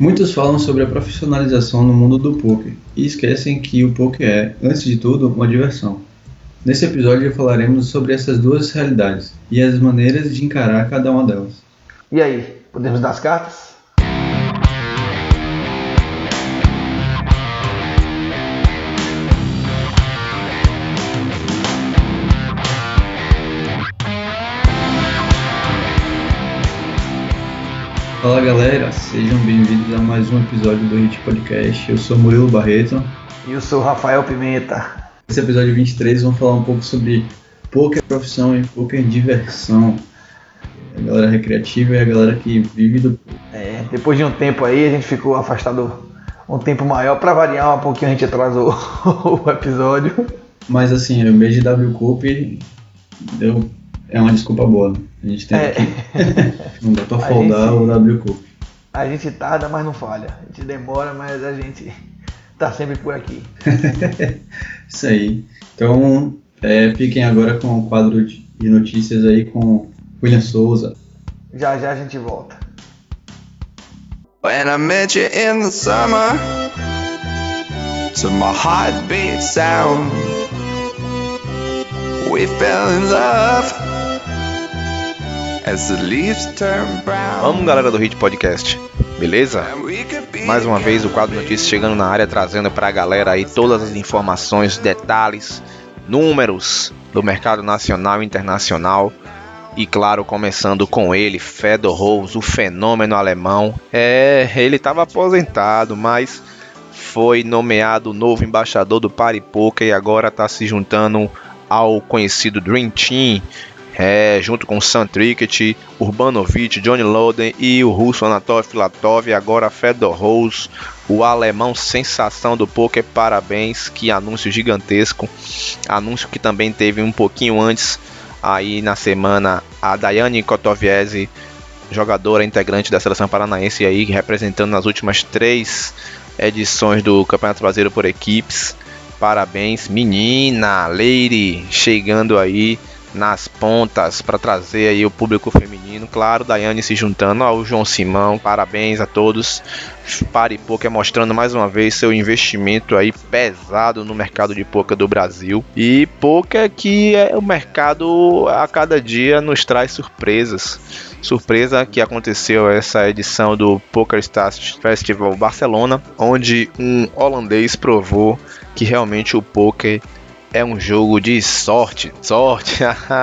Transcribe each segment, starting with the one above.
Muitos falam sobre a profissionalização no mundo do poker e esquecem que o poker é, antes de tudo, uma diversão. Nesse episódio falaremos sobre essas duas realidades e as maneiras de encarar cada uma delas. E aí, podemos dar as cartas? Fala galera, sejam bem-vindos a mais um episódio do Hit Podcast. Eu sou Murilo Barreto. E eu sou Rafael Pimenta. Nesse episódio 23 vamos falar um pouco sobre poker profissão e poker diversão. A galera recreativa e a galera que vive do. É, depois de um tempo aí a gente ficou afastado um tempo maior. Pra variar um pouquinho a gente atrasou o episódio. Mas assim, o mês de W Cup deu é uma desculpa boa. A gente tem é. que. não dá pra foldar gente, o W Cup. A gente tarda, mas não falha. A gente demora, mas a gente tá sempre por aqui. Isso aí. Então, é, fiquem agora com o quadro de notícias aí com William Souza. Já já a gente volta. When I met you in the summer, to my heartbeat sound, we fell in love. Vamos, galera do Hit Podcast, beleza? Mais uma vez o quadro Notícias chegando na área, trazendo para a galera aí todas as informações, detalhes, números do mercado nacional e internacional. E claro, começando com ele, Fedor Rose, o fenômeno alemão. É, ele estava aposentado, mas foi nomeado novo embaixador do Party Poker e agora está se juntando ao conhecido Dream Team é, junto com Sam Trickett, Urbanovic, Johnny Loden e o russo Anatoly Filatov, e agora Fedor Rose, o alemão sensação do poker, parabéns, que anúncio gigantesco, anúncio que também teve um pouquinho antes, aí na semana, a Daiane Kotoviese, jogadora integrante da seleção paranaense aí, representando nas últimas três edições do Campeonato Brasileiro por equipes, parabéns, menina, Lady, chegando aí, nas pontas para trazer aí o público feminino. Claro, Daiane se juntando ao João Simão. Parabéns a todos. Pare Poker mostrando mais uma vez seu investimento aí pesado no mercado de poker do Brasil. E poker que é o mercado a cada dia nos traz surpresas. Surpresa que aconteceu essa edição do Poker Stars Festival Barcelona, onde um holandês provou que realmente o poker é um jogo de sorte, sorte,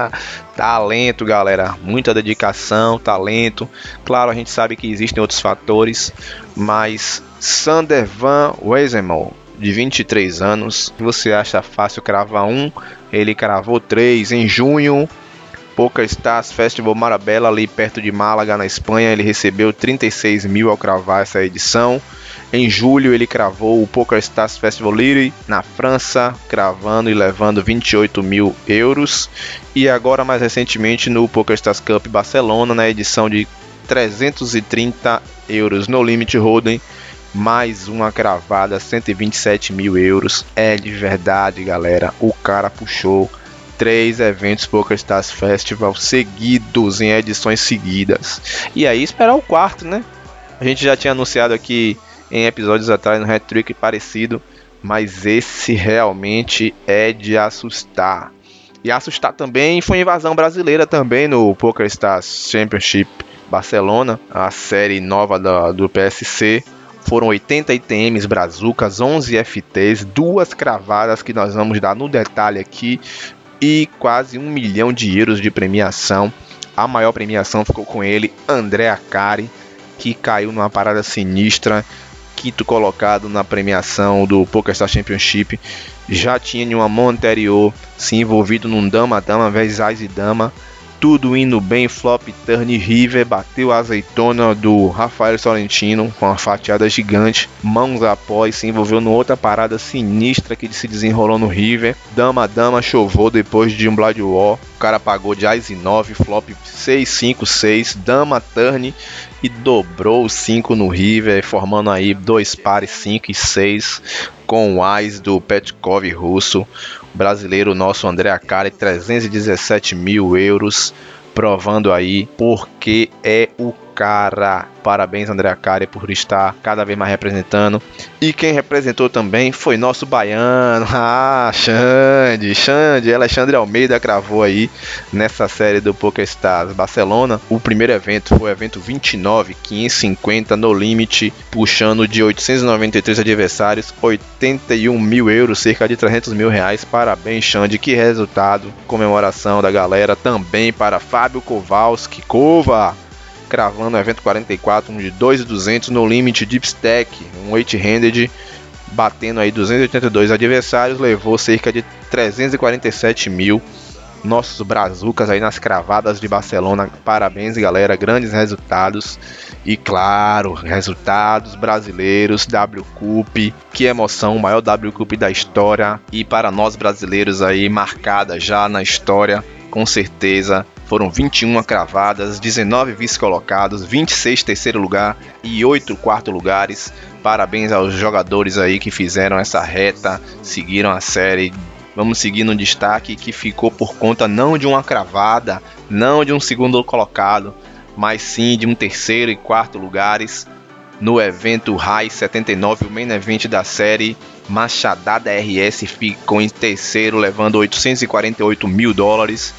talento, galera, muita dedicação, talento. Claro, a gente sabe que existem outros fatores, mas Sander Van Wezenmal, de 23 anos, você acha fácil cravar um? Ele cravou três em junho. Poker Stars Festival Marabella, ali perto de Málaga, na Espanha, ele recebeu 36 mil ao cravar essa edição. Em julho ele cravou o Poker Stars Festival Lille na França, cravando e levando 28 mil euros. E agora mais recentemente no Poker Stars Cup Barcelona, na edição de 330 euros no Limit Hold'em, mais uma cravada, 127 mil euros. É de verdade, galera. O cara puxou três eventos Poker Stars Festival seguidos em edições seguidas. E aí esperar o quarto, né? A gente já tinha anunciado aqui em episódios atrás no Hat-Trick parecido, mas esse realmente é de assustar. E assustar também foi invasão brasileira também no Poker Stars Championship Barcelona, a série nova do PSC. Foram 80 ITMs brazucas, 11 FTs, duas cravadas que nós vamos dar no detalhe aqui e quase um milhão de euros de premiação. A maior premiação ficou com ele, André Acari, que caiu numa parada sinistra quinto colocado na premiação do PokerStars Championship. Já tinha em uma mão anterior se envolvido num dama-dama vezes e dama. Tudo indo bem, flop, turn, river, bateu a azeitona do Rafael Sorrentino com uma fatiada gigante, mãos após, se envolveu numa outra parada sinistra que se desenrolou no river. Dama, dama, chovou depois de um Blood War. O cara pagou de Ice 9, flop 6, 5, 6, dama, turn e dobrou 5 no River, formando aí dois pares 5 e 6 com o Ais do Petkov russo, brasileiro nosso André Akari, 317 mil euros, provando aí porque é o Cara. Parabéns, André Acari, por estar cada vez mais representando. E quem representou também foi nosso baiano. Ah, Xande, Xande, Alexandre Almeida cravou aí nessa série do PokerStars Barcelona. O primeiro evento foi o evento 29, 550 no limite, puxando de 893 adversários, 81 mil euros, cerca de 300 mil reais. Parabéns, Xande, que resultado. Comemoração da galera também para Fábio Kowalski. Cova, cravando o evento 44, um de 2,200 no limite Deep Stack, um 8-handed, batendo aí 282 adversários, levou cerca de 347 mil. Nossos brazucas aí nas cravadas de Barcelona, parabéns galera, grandes resultados. E claro, resultados brasileiros, W Cup, que emoção, o maior W Cup da história. E para nós brasileiros aí, marcada já na história, com certeza foram 21 cravadas, 19 vice-colocados, 26 terceiro lugar e 8 quarto lugares. Parabéns aos jogadores aí que fizeram essa reta, seguiram a série. Vamos seguir no destaque que ficou por conta não de uma cravada, não de um segundo colocado, mas sim de um terceiro e quarto lugares no evento High 79, o main event da série. Machadada RS ficou em terceiro, levando 848 mil dólares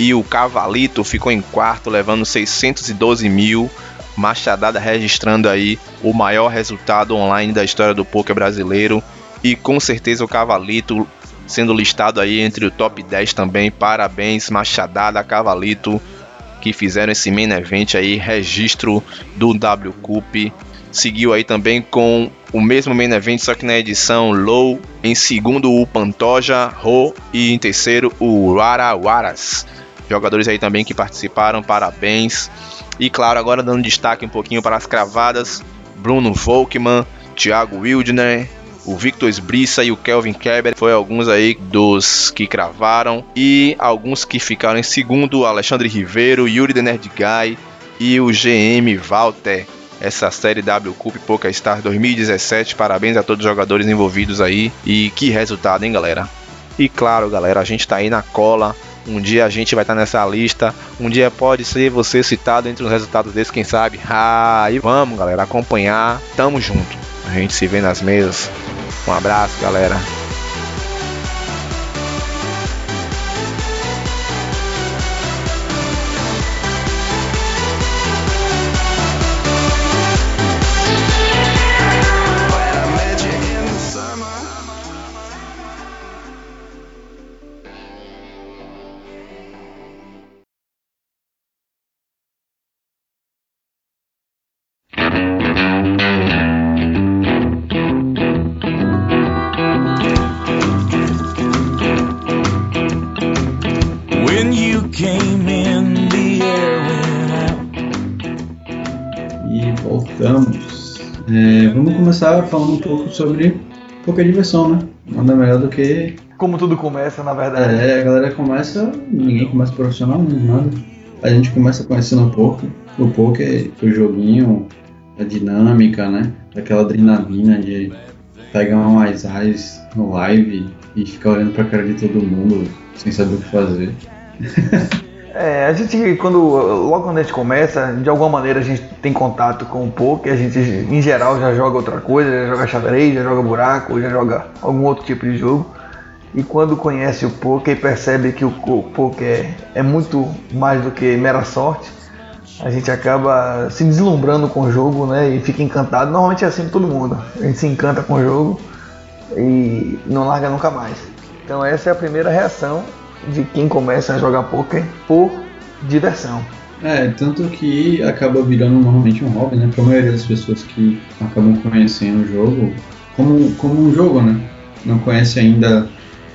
e o Cavalito ficou em quarto, levando 612 mil. Machadada registrando aí o maior resultado online da história do poker brasileiro. E com certeza o Cavalito sendo listado aí entre o top 10 também. Parabéns, Machadada, Cavalito, que fizeram esse main event aí, registro do W Cup. Seguiu aí também com o mesmo main event, só que na edição low. Em segundo, o Pantoja, Ro. E em terceiro, o Rara Waras jogadores aí também que participaram, parabéns. E claro, agora dando destaque um pouquinho para as cravadas, Bruno Volkmann, Thiago Wildner, o Victor Sbrissa e o Kelvin Kerber foi alguns aí dos que cravaram e alguns que ficaram em segundo, Alexandre Ribeiro, Yuri The Nerd Guy e o GM Walter. Essa série W Cup Poker Star 2017. Parabéns a todos os jogadores envolvidos aí e que resultado, hein, galera? E claro, galera, a gente tá aí na cola um dia a gente vai estar nessa lista. Um dia pode ser você citado entre os resultados desses, quem sabe. Ah, e vamos, galera, acompanhar. Tamo junto. A gente se vê nas mesas. Um abraço, galera. Começar falando um pouco sobre pouca diversão, né? Nada melhor do que. Como tudo começa, na verdade. É, a galera começa, ninguém começa profissional, nada. A gente começa conhecendo um pouco o poker, o joguinho, a dinâmica, né? Aquela adrenalina de pegar um mais eyes no live e ficar olhando pra cara de todo mundo sem saber o que fazer. É, a gente, quando, logo quando a gente começa, de alguma maneira a gente tem contato com o poker, a gente em geral já joga outra coisa, já joga xadrez, já joga buraco, já joga algum outro tipo de jogo. E quando conhece o poker e percebe que o poker é muito mais do que mera sorte, a gente acaba se deslumbrando com o jogo né, e fica encantado. Normalmente é assim todo mundo. A gente se encanta com o jogo e não larga nunca mais. Então essa é a primeira reação de quem começa a jogar poker por diversão. É, tanto que acaba virando normalmente um hobby, né? Para a maioria das pessoas que acabam conhecendo o jogo como, como um jogo, né? Não conhece ainda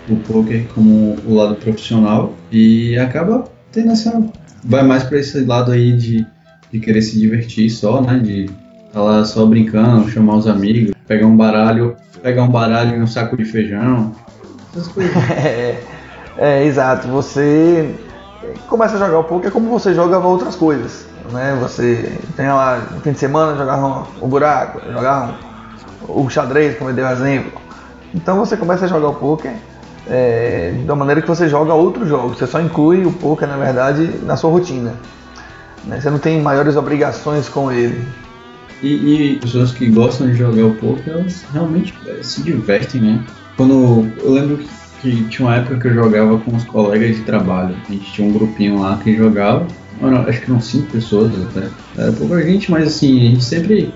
o poker como o lado profissional e acaba tendo essa. Vai mais para esse lado aí de, de querer se divertir só, né? De estar tá lá só brincando, chamar os amigos, pegar um baralho, pegar um baralho e um saco de feijão, essas coisas. é, exato. Você começa a jogar o poker como você jogava outras coisas. Né? Você tem lá no fim de semana jogava o buraco, jogava o xadrez, como eu dei o exemplo. Então você começa a jogar o poker é, da maneira que você joga outros jogos. Você só inclui o poker, na verdade, na sua rotina. Né? Você não tem maiores obrigações com ele. E, e pessoas que gostam de jogar o poker, elas realmente é, se divertem, né? Quando eu lembro que, que, tinha uma época que eu jogava com os colegas de trabalho. A gente tinha um grupinho lá que jogava. Mano, acho que eram cinco pessoas até. Era pouca gente, mas assim, a gente sempre.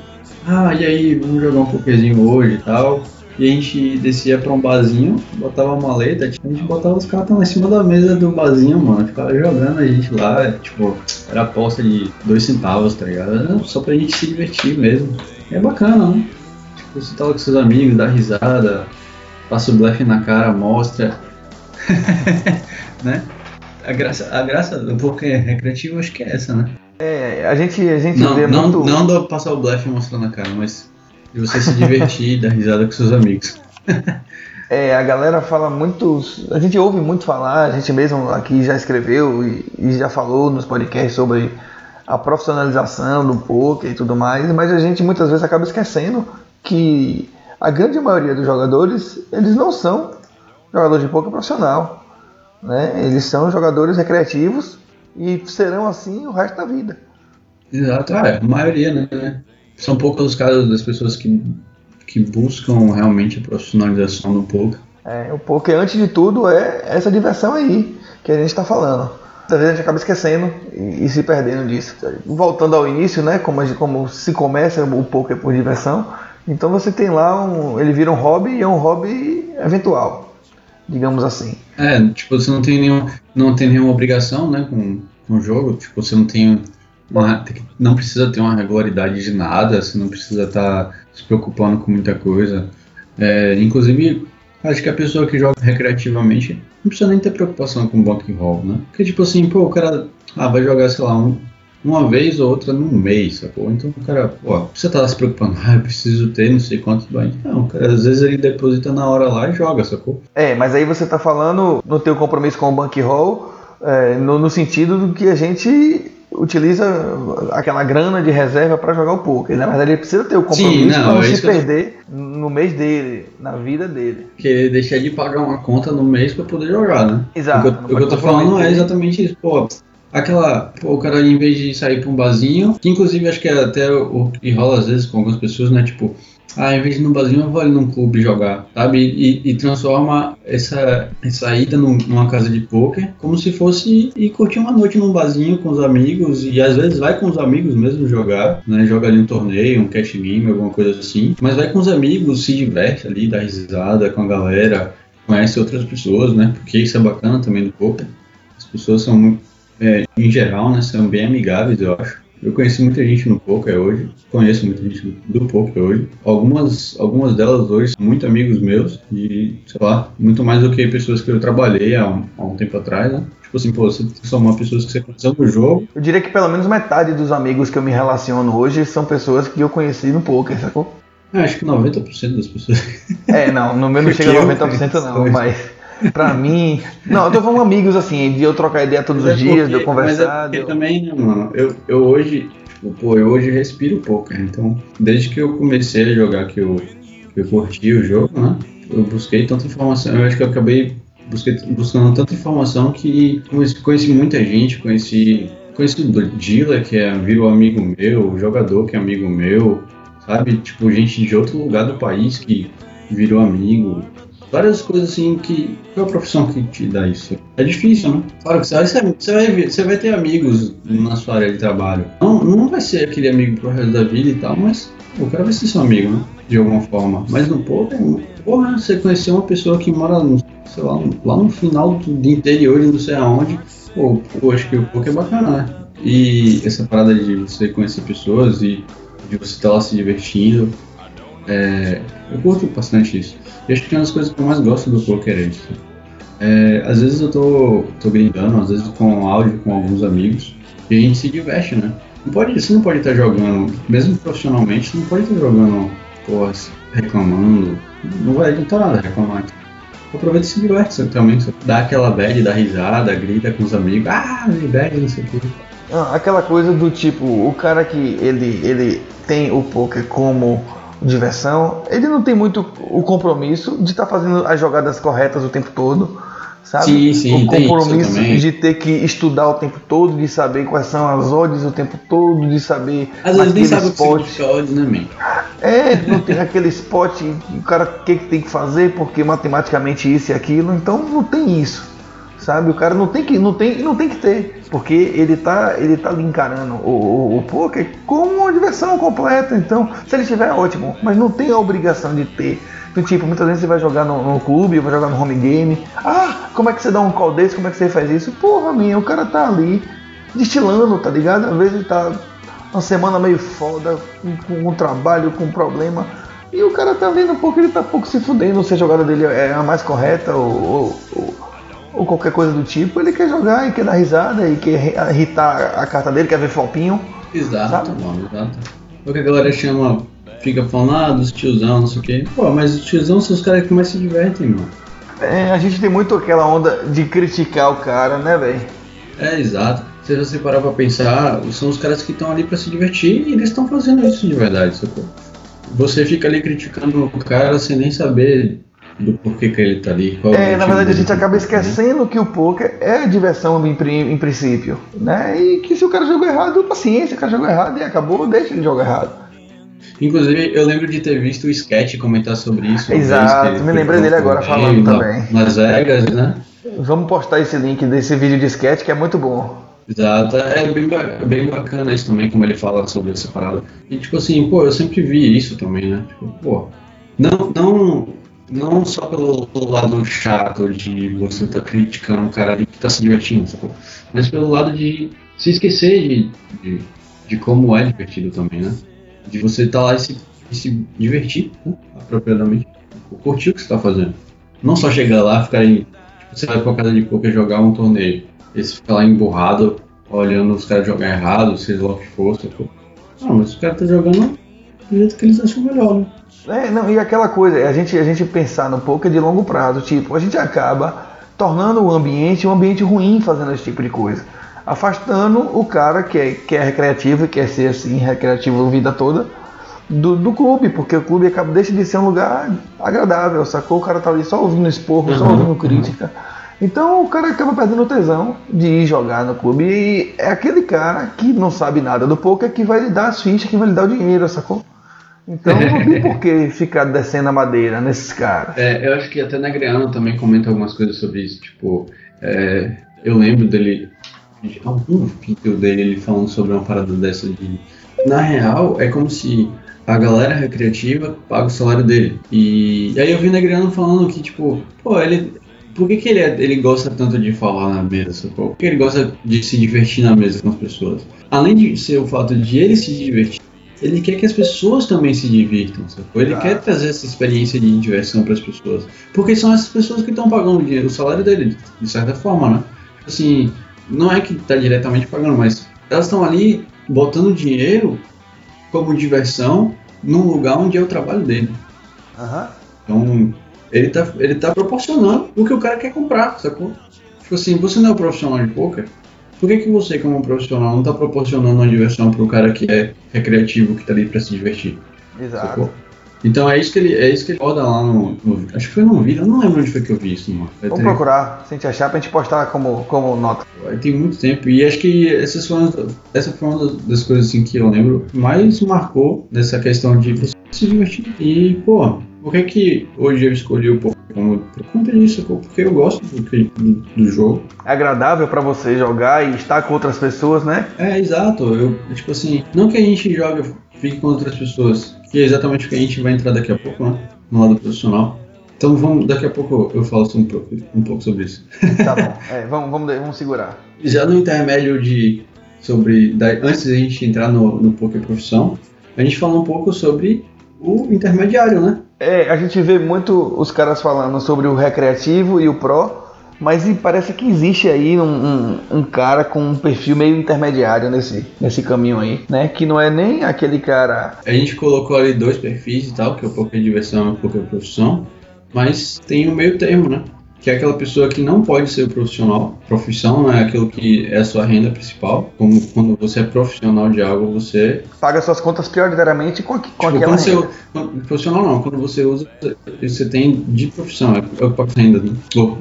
Ah, e aí, vamos jogar um pokerzinho hoje e tal. E a gente descia pra um barzinho, botava uma maleta, a gente botava os cartões lá em cima da mesa do barzinho, mano. Ficava jogando a gente lá, tipo, era aposta de dois centavos, tá ligado? Só pra gente se divertir mesmo. E é bacana, né? Tipo, você tá lá com seus amigos, dá risada, passa o blefe na cara, mostra. né? A graça, a graça do poker recreativo acho que é essa, né? É, a gente, a gente não, vê não, muito... Não do passar o blefe mostrar na cara, mas de você se divertir e dar risada com seus amigos. É, a galera fala muito. A gente ouve muito falar, a gente mesmo aqui já escreveu e, e, já falou nos podcasts sobre a profissionalização do poker e tudo mais, mas a gente muitas vezes acaba esquecendo que a grande maioria dos jogadores eles não são jogadores de poker profissional. Né? Eles são jogadores recreativos e serão assim o resto da vida. Exato, é, a maioria, né? São poucos os casos das pessoas que, que buscam realmente a profissionalização do poker. É, o poker, antes de tudo, é essa diversão aí que a gente está falando. Às vezes a gente acaba esquecendo e, e, se perdendo disso. Voltando ao início, né, como, como se começa o poker por diversão, então você tem lá um. Ele vira um hobby e é um hobby eventual, digamos assim. É, tipo, você não tem, nenhum, não tem nenhuma obrigação né, com, com o jogo, tipo, você não tem uma, não precisa ter uma regularidade de nada, você não precisa estar tá se preocupando com muita coisa. É, inclusive, acho que a pessoa que joga recreativamente não precisa nem ter preocupação com bank roll, né? Porque, tipo assim, pô, o cara ah, vai jogar, sei lá, um, uma vez ou outra num mês, sacou? Então o cara, pô, você tá se preocupando, ah, eu preciso ter não sei quantos banhos. Não, cara, às vezes ele deposita na hora lá e joga, sacou? É, mas aí você tá falando no teu compromisso com o bank roll, é, no, no sentido do que a gente utiliza aquela grana de reserva para jogar o poker. Na verdade, ele precisa ter o compromisso para não é se perder eu... no mês dele, na vida dele. Que deixar de pagar uma conta no mês para poder jogar, né? Exato. O que eu, o que eu tô falando é exatamente isso. Pô, aquela. Pô, o cara, em vez de sair para um barzinho, que inclusive acho que é até o que rola às vezes com algumas pessoas, né? Tipo, ah, em vez de ir no barzinho, eu vou ali num clube jogar, sabe? E, e transforma essa, essa ida num, numa casa de poker como se fosse ir curtir uma noite num barzinho com os amigos e às vezes vai com os amigos mesmo jogar, né? Joga ali um torneio, um cash game, alguma coisa assim. Mas vai com os amigos, se diverte ali, dá risada com a galera, conhece outras pessoas, né? Porque isso é bacana também do poker. As pessoas são muito, é, em geral, né? São bem amigáveis, eu acho. Eu conheci muita gente no poker hoje, conheço muita gente do poker hoje. Algumas, algumas delas hoje são muito amigos meus e, sei lá, muito mais do que pessoas que eu trabalhei há um, há um tempo atrás, né? Tipo assim, pô, você são uma pessoas que você conheceu no jogo. Eu diria que pelo menos metade dos amigos que eu me relaciono hoje são pessoas que eu conheci no poker, sacou? Eu acho que 90% das pessoas. É, não, no meu não chega a 90% não, mas pra mim. Não, eu tô falando amigos assim, de eu trocar ideia todos mas os é dias, porque, de eu conversar. Mas é também, né, mano? Eu, eu hoje, tipo, pô, eu hoje respiro pouco, né? Então, desde que eu comecei a jogar, que eu, que eu curti o jogo, né? Eu busquei tanta informação, eu acho que eu acabei busquei, buscando tanta informação que conheci, conheci muita gente, conheci. Conheci o Dila, que é, virou amigo meu, o jogador que é amigo meu, sabe? Tipo, gente de outro lugar do país que virou amigo várias coisas assim que. Qual é a profissão que te dá isso? É difícil, né? Claro que você, vai, você vai ter amigos na sua área de trabalho. Não, não vai ser aquele amigo pro resto da vida e tal, mas o cara vai ser seu amigo, né? De alguma forma. Mas no poker, porra, você conhecer uma pessoa que mora, sei lá, lá no final do interior de não sei aonde. Pô, pô acho que o poker é bacana, né? E essa parada de você conhecer pessoas e de você estar lá se divertindo. É, eu curto bastante isso. E acho que uma das coisas que eu mais gosto do poker é isso. É, às vezes eu tô, tô às vezes com áudio com alguns amigos, e a gente se diverte, né? Não pode, você não pode estar jogando, mesmo profissionalmente, você não pode estar jogando, porra, reclamando. Não vai adiantar nada reclamar. Aproveita e se diverte você, também. Você dá aquela bad, dá risada, grita com os amigos, ah, bad, não sei o que. Aquela coisa do tipo, o cara que ele, ele tem o poker como diversão, ele não tem muito o compromisso de estar tá fazendo as jogadas corretas o tempo todo, sabe? Sim, sim, o compromisso de ter que estudar o tempo todo, de saber quais são as odds o tempo todo, de saber Às vezes nem sabe o que odds, né, man? É, não tem aquele spot, o cara o que, que tem que fazer, porque matematicamente isso e aquilo, então não tem isso. Sabe? O cara não tem que, não tem, não tem que ter, porque ele tá, ele tá encarando o, o, o poker como uma diversão completa. Então, se ele tiver, ótimo, mas não tem a obrigação de ter. Do tipo, muitas vezes você vai jogar no, no clube, vai jogar no home game. Ah, como é que você dá um call desse? Como é que você faz isso? Porra, minha, o cara tá ali destilando, tá ligado? Às vezes ele tá uma semana meio foda, com, um trabalho, com um problema. E o cara tá vendo porque ele tá pouco se fudendo se a jogada dele é a mais correta ou, ou- ou qualquer coisa do tipo. Ele quer jogar e quer dar risada e quer ri- irritar a carta dele, quer ver flopinho. Exato, mano, exato. O que a galera chama, fica falando, ah, dos tiozão, não sei o quê. Pô, mas os tiozão são os caras que mais se divertem, mano. É, a gente tem muito aquela onda de criticar o cara, né, velho? É, exato. Se você parar pra pensar, são os caras que estão ali pra se divertir e eles estão fazendo isso de verdade, sacou? Você fica ali criticando o cara sem nem saber do porquê que ele tá ali. qual É, na verdade a gente acaba esquecendo que o poker é diversão em, em princípio, né? E que se o cara jogou errado, paciência, o cara jogou errado e acabou, deixa ele jogar errado. Inclusive, eu lembro de ter visto o Sketch comentar sobre isso. Exato, me lembrei dele agora falando também. Nas Vegas, né? Vamos postar esse link desse vídeo de sketch que é muito bom. Exato, é bem, bem bacana isso também, como ele fala sobre essa parada. E tipo assim, pô, eu sempre vi isso também, né? Tipo, pô, não, não, não só pelo, pelo lado chato de você estar criticando o cara ali que tá se divertindo? Mas pelo lado de se esquecer de, de, de como é divertido também, né? De você estar lá e se, e se divertir, né? apropriadamente. Curtir o que você tá fazendo. Não só chegar lá e ficar aí, tipo, você vai pra casa de poker jogar um torneio. E você fica lá emburrado, olhando os caras jogar errado, seja lá o que for, sacou? Não, mas os caras tá jogando do jeito que eles acham melhor, né? É, não, e aquela coisa, a gente, a gente pensar no poker de longo prazo, tipo, a gente acaba tornando o ambiente um ambiente ruim fazendo esse tipo de coisa. Afastando o cara que é, que é recreativo e quer ser assim, recreativo a vida toda, do, do clube, porque o clube acaba, deixa de ser um lugar agradável, sacou? O cara tá ali só ouvindo esporro, só Uhum, ouvindo uhum. crítica. Então o cara acaba perdendo o tesão de ir jogar no clube. E é aquele cara que não sabe nada do poker que vai lhe dar as fichas, que vai lhe dar o dinheiro, sacou? Então não tem por que ficar descendo a madeira nesses caras. É, eu acho que até Negreano também comenta algumas coisas sobre isso. Tipo, é, eu lembro dele, de algum vídeo dele, ele falando sobre uma parada dessa de. Na real, é como se a galera recreativa paga o salário dele. E, aí eu vi Negreano falando que, tipo, pô, ele. Por que, que ele, é- ele gosta tanto de falar na mesa? Por que ele gosta de se divertir na mesa com as pessoas? Além de ser o fato de ele se divertir, ele quer que as pessoas também se divirtam, sacou? Ele Exato. quer trazer essa experiência de diversão para as pessoas. Porque são essas pessoas que estão pagando o dinheiro, o salário dele, de certa forma, né? Assim, não é que tá diretamente pagando, mas elas estão ali botando dinheiro como diversão num lugar onde é o trabalho dele. Aham. Então, ele tá, ele tá proporcionando o que o cara quer comprar, sacou? Tipo assim, você não é um profissional de poker, por que, que você, como profissional, não tá proporcionando uma diversão pro cara que é recreativo, que tá ali pra se divertir? Exato. Sacou? Então é isso que ele, é isso que ele roda lá no, no- Acho que foi num vídeo, eu não lembro onde foi que eu vi isso, mano. Vamos ter- procurar, se a gente achar, pra gente postar como, como nota. Tem muito tempo. E acho que essas foram, essa foi uma das- das coisas assim que eu lembro mais marcou nessa questão de você se divertir. E, pô, por que que hoje eu escolhi o Pokémon? Por conta disso, porque eu gosto do, do, jogo. É agradável pra você jogar e estar com outras pessoas, né? É, exato. Eu, tipo assim, não que a gente joga, fique com outras pessoas, que é exatamente o que a gente vai entrar daqui a pouco, né? No lado profissional. Então vamos, daqui a pouco eu falo um pouco, um pouco sobre isso. Tá bom. É, vamos, vamos, vamos segurar. Já no intermédio de sobre da- antes da gente entrar no, no poker profissão, a gente falou um pouco sobre o intermediário, né? É, a gente vê muito os caras falando sobre o recreativo e o pro, mas parece que existe aí um, um, um cara com um perfil meio intermediário nesse, nesse caminho aí, né? Que não é nem aquele cara. A gente colocou ali dois perfis e tal, que é o poker diversão e o poker profissão, mas tem o meio termo, né? Que é aquela pessoa que não pode ser profissional. Profissão não é aquilo que é a sua renda principal. Como quando você é profissional de algo, você paga suas contas prioritariamente com, com tipo, aquela quando renda. Você, quando, profissional não, quando você usa, você tem de profissão, é, é o a renda, né?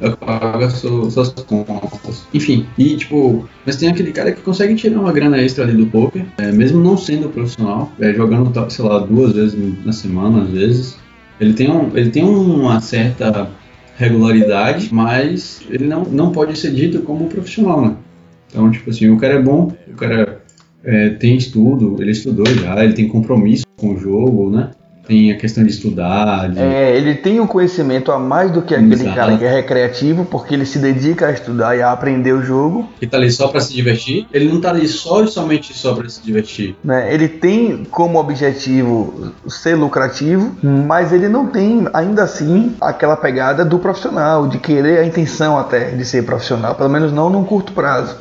é paga suas, suas contas. Enfim, e tipo, mas tem aquele cara que consegue tirar uma grana extra ali do poker, é, mesmo não sendo profissional, é, jogando, sei lá, duas vezes na semana, às vezes. Ele tem, um, ele tem uma certa regularidade, mas ele não, não pode ser dito como profissional, né? Então, tipo assim, o cara é bom, o cara é, tem estudo, ele estudou já, ele tem compromisso com o jogo, né? Tem a questão de estudar. De... É, ele tem um conhecimento a mais do que aquele Exato. cara que é recreativo, porque ele se dedica a estudar e a aprender o jogo. Que tá ali só para se divertir. Ele não tá ali só e somente só para se divertir. Né? Ele tem como objetivo ser lucrativo, mas ele não tem ainda assim aquela pegada do profissional, de querer a intenção até de ser profissional, pelo menos não num curto prazo.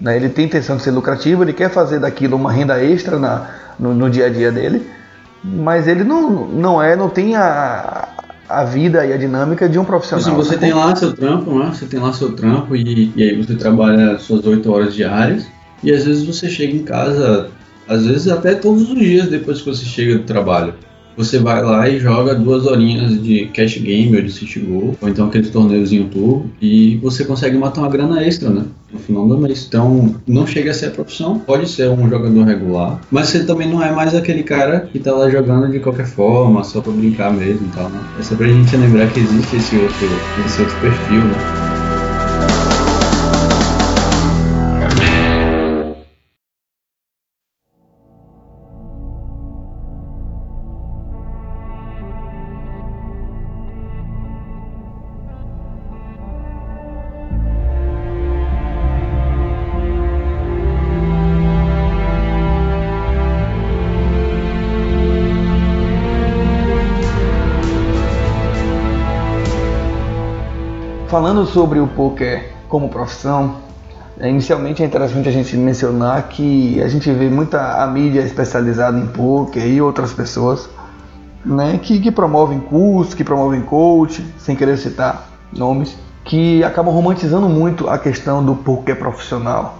Né? Ele tem intenção de ser lucrativo, ele quer fazer daquilo uma renda extra na, no, no dia a dia dele mas ele não, não é, não tem a, a vida e a dinâmica de um profissional. Assim, você tem lá seu trampo, né? Você tem lá seu trampo e, e aí você trabalha suas oito horas diárias e às vezes você chega em casa, às vezes até todos os dias depois que você chega do trabalho você vai lá e joga duas horinhas de cash game ou de city goal, ou então aquele torneiozinho turbo, e você consegue matar uma grana extra, né? No final do mês. Então, não chega a ser a profissão, pode ser um jogador regular, mas você também não é mais aquele cara que tá lá jogando de qualquer forma, só pra brincar mesmo e tal, né? É só pra gente lembrar que existe esse outro, esse outro perfil, né? Falando sobre o poker como profissão, é, inicialmente é interessante a gente mencionar que a gente vê muita a mídia especializada em poker e outras pessoas né, que, que promovem cursos, que promovem coach, sem querer citar nomes, que acabam romantizando muito a questão do poker profissional,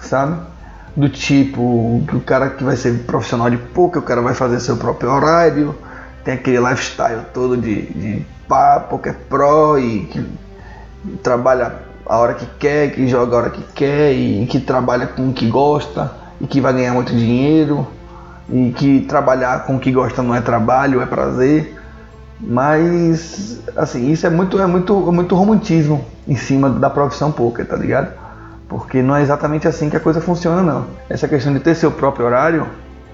sabe? Do tipo, que o cara que vai ser profissional de poker, o cara vai fazer seu próprio horário, tem aquele lifestyle todo de, de pá, poker pro e trabalha a hora que quer, que joga a hora que quer e que trabalha com o que gosta e que vai ganhar muito dinheiro e que trabalhar com o que gosta não é trabalho, é prazer. Mas assim, isso é muito é muito é muito romantismo em cima da profissão poker, tá ligado? Porque não é exatamente assim que a coisa funciona não. Essa questão de ter seu próprio horário,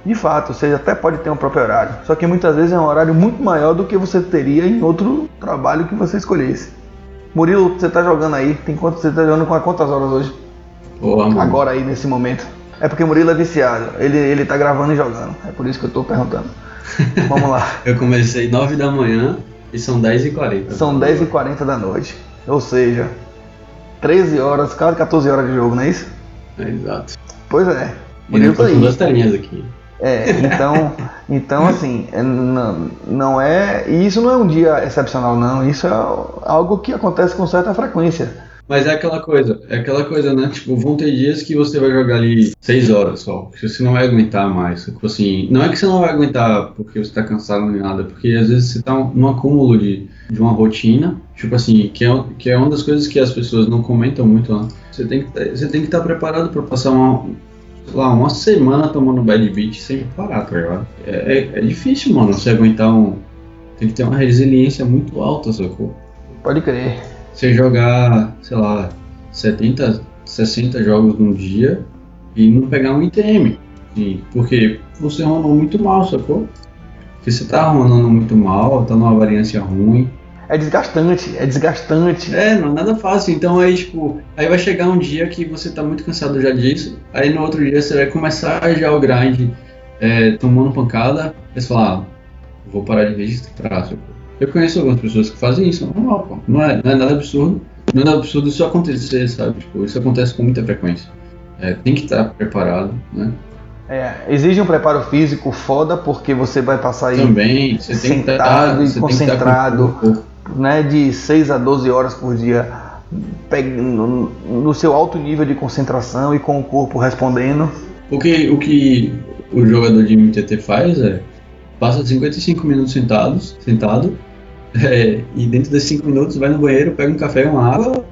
de fato, você até pode ter um próprio horário, só que muitas vezes é um horário muito maior do que você teria em outro trabalho que você escolhesse. Murilo, você tá jogando aí? Tem quanto, você tá jogando com quantas horas hoje? Boa, Agora aí, nesse momento. É porque Murilo é viciado. Ele, ele tá gravando e jogando. É por isso que eu tô perguntando. Vamos lá. eu comecei 9 da manhã e são 10h40. São 10h40 da noite. Ou seja, 13 horas, quase 14 horas de jogo, não é isso? É, exato. Pois é. Murilo tá aí. duas telinhas aqui. É, então, então assim, é, não, não é. E isso não é um dia excepcional, não. Isso é algo que acontece com certa frequência. Mas é aquela coisa, é aquela coisa, né? Tipo, vão ter dias que você vai jogar ali 6 horas só. Você não vai aguentar mais. Tipo assim, não é que você não vai aguentar porque você tá cansado nem nada, porque às vezes você tá num acúmulo de, de uma rotina, tipo assim, que é, que é uma das coisas que as pessoas não comentam muito, né? Você tem que, você tem que estar preparado para passar uma, lá, uma semana tomando bad beat sem parar, tá ligado? É, é, é, difícil, mano, você aguentar um. Tem que ter uma resiliência muito alta, sacou? Pode crer. Você jogar, sei lá, 70, 60 jogos num dia e não pegar um ITM. Sim, porque você rolou muito mal, sacou? Porque você tá rolando muito mal, tá numa variância ruim é desgastante, é desgastante. É, não é nada fácil. Então aí, tipo, aí vai chegar um dia que você tá muito cansado já disso, aí no outro dia você vai começar já o grind é, tomando pancada, e você fala, ah, vou parar de registrar. Eu conheço algumas pessoas que fazem isso, normal, pô. Não é, não é nada absurdo. Não é nada absurdo isso acontecer, sabe? Tipo, isso acontece com muita frequência. É, tem que estar preparado, né? É, exige um preparo físico foda porque você vai passar aí Também, você sentado tem que estar, e concentrado né, de 6 a 12 horas por dia no, seu alto nível de concentração e com o corpo respondendo. O que o, que o jogador de MTT faz é passa 55 minutos sentados, sentado, é, e dentro desses 5 minutos vai no banheiro, pega um café, uma água,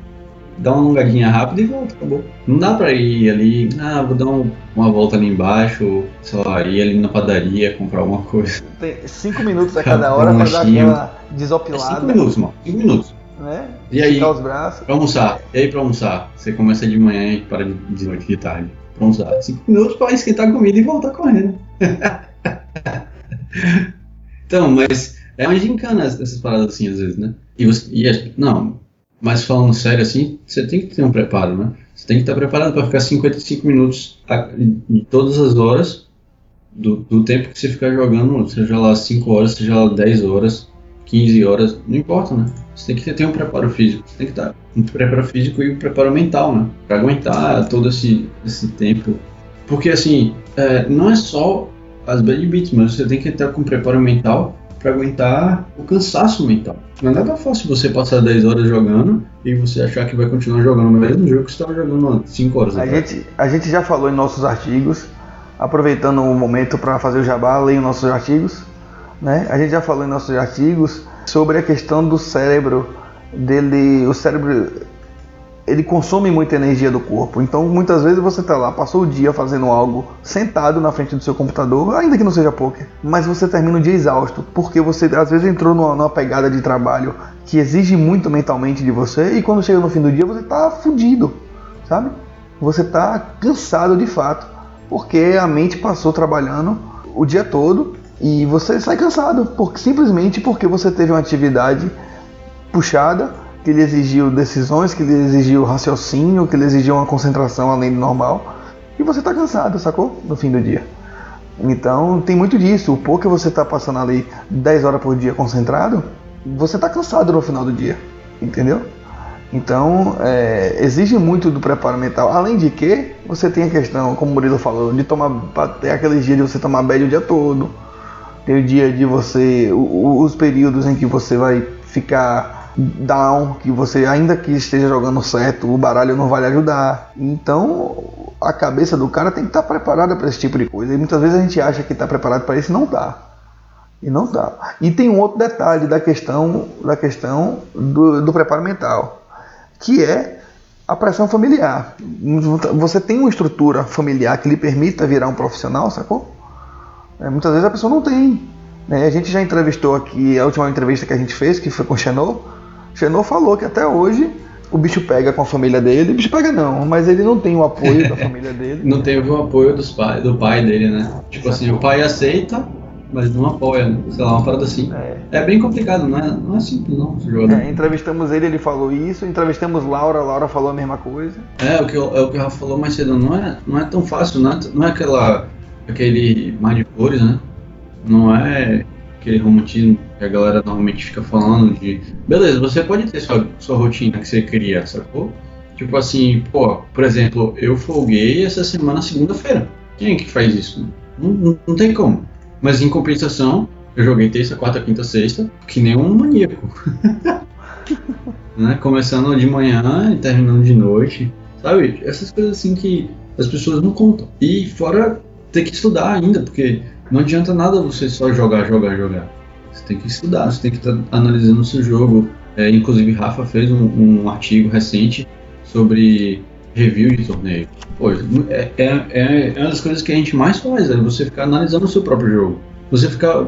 dá uma alongadinha rápida e volta, acabou. Não dá pra ir ali, ah, vou dar um, uma volta ali embaixo, sei lá, ir ali na padaria, comprar alguma coisa. Tem 5 minutos a cada hora pra dar aquela desopilada. 5 é minutos, mano, 5 minutos. Né? E aí, os braços. pra almoçar, e aí pra almoçar? Você começa de manhã e para de noite, de tarde. Pra almoçar, 5 minutos pra esquentar a comida e voltar correndo. então, mas é uma gincana essas paradas assim, às vezes, né? E, você, e é, não, mas falando sério assim, você tem que ter um preparo, né? Você tem que estar preparado para ficar 55 minutos em todas as horas do, do, tempo que você ficar jogando, seja lá 5 horas, seja lá 10 horas, 15 horas, não importa, né? Você tem que ter um preparo físico, você tem que estar um preparo físico e um preparo mental, né? Para aguentar todo esse, esse tempo. Porque assim, é, não é só as bad beats, mas você tem que estar com preparo mental para aguentar o cansaço mental. Não é nada fácil você passar 10 horas jogando e você achar que vai continuar jogando o mesmo jogo que você estava jogando há 5 horas a gente, a gente já falou em nossos artigos, aproveitando o momento para fazer o jabá, leia nossos artigos. Né? A gente já falou em nossos artigos sobre a questão do cérebro dele, o cérebro ele consome muita energia do corpo. Então, muitas vezes você está lá, passou o dia fazendo algo sentado na frente do seu computador, ainda que não seja poker, mas você termina o dia exausto, porque você às vezes entrou numa, numa pegada de trabalho que exige muito mentalmente de você e quando chega no fim do dia você está fudido, sabe? Você está cansado de fato, porque a mente passou trabalhando o dia todo e você sai cansado, simplesmente porque você teve uma atividade puxada que lhe exigiu decisões, que lhe exigiu raciocínio, que lhe exigiu uma concentração além do normal. E você está cansado, sacou? No fim do dia. Então tem muito disso. O pouco que você está passando ali 10 horas por dia concentrado, você está cansado no final do dia. Entendeu? Então é, exige muito do preparo mental. Além de que você tem a questão, como o Murilo falou, de tomar ter aqueles dias de você tomar bad o dia todo. Tem o dia de você. os períodos em que você vai ficar down, que você ainda que esteja jogando certo, o baralho não vai lhe ajudar. Então, a cabeça do cara tem que estar preparada para esse tipo de coisa. E muitas vezes a gente acha que está preparado para isso não dá. E não dá. E tem um outro detalhe da questão da questão do, do preparo mental, que é a pressão familiar. Você tem uma estrutura familiar que lhe permita virar um profissional, sacou? É, muitas vezes a pessoa não tem. Né? A gente já entrevistou aqui, a última entrevista que a gente fez, que foi com o Xenô, Xenô falou que até hoje o bicho pega com a família dele. O bicho pega não, mas ele não tem o apoio da família dele. Não teve o apoio dos pai, do pai dele, né? Tipo assim, o pai aceita, mas não apoia, sei lá, uma parada assim. É, é bem complicado, não é, não é simples não, É, entrevistamos ele, ele falou isso, entrevistamos Laura, Laura falou a mesma coisa. É, o que, é o que o Rafa falou mais cedo, não é, não é tão fácil, não é, não é aquela, aquele mar de flores, né? Não é aquele romantismo que a galera normalmente fica falando de beleza, você pode ter sua, sua rotina que você cria, sacou? Tipo assim, pô, por exemplo, eu folguei essa semana segunda-feira. Quem é que faz isso? Não, não, não, tem como. Mas em compensação, eu joguei terça, quarta, quinta, sexta, que nem um maníaco. né? Começando de manhã e terminando de noite. Sabe? Essas coisas assim que as pessoas não contam. E fora ter que estudar ainda, porque não adianta nada você só jogar, jogar, jogar. Você tem que estudar, você tem que estar tá analisando o seu jogo. É, inclusive, Rafa fez um, um, artigo recente sobre review de torneio. Pô, é, é, é, é uma das coisas que a gente mais faz, é você ficar analisando o seu próprio jogo. Você ficar.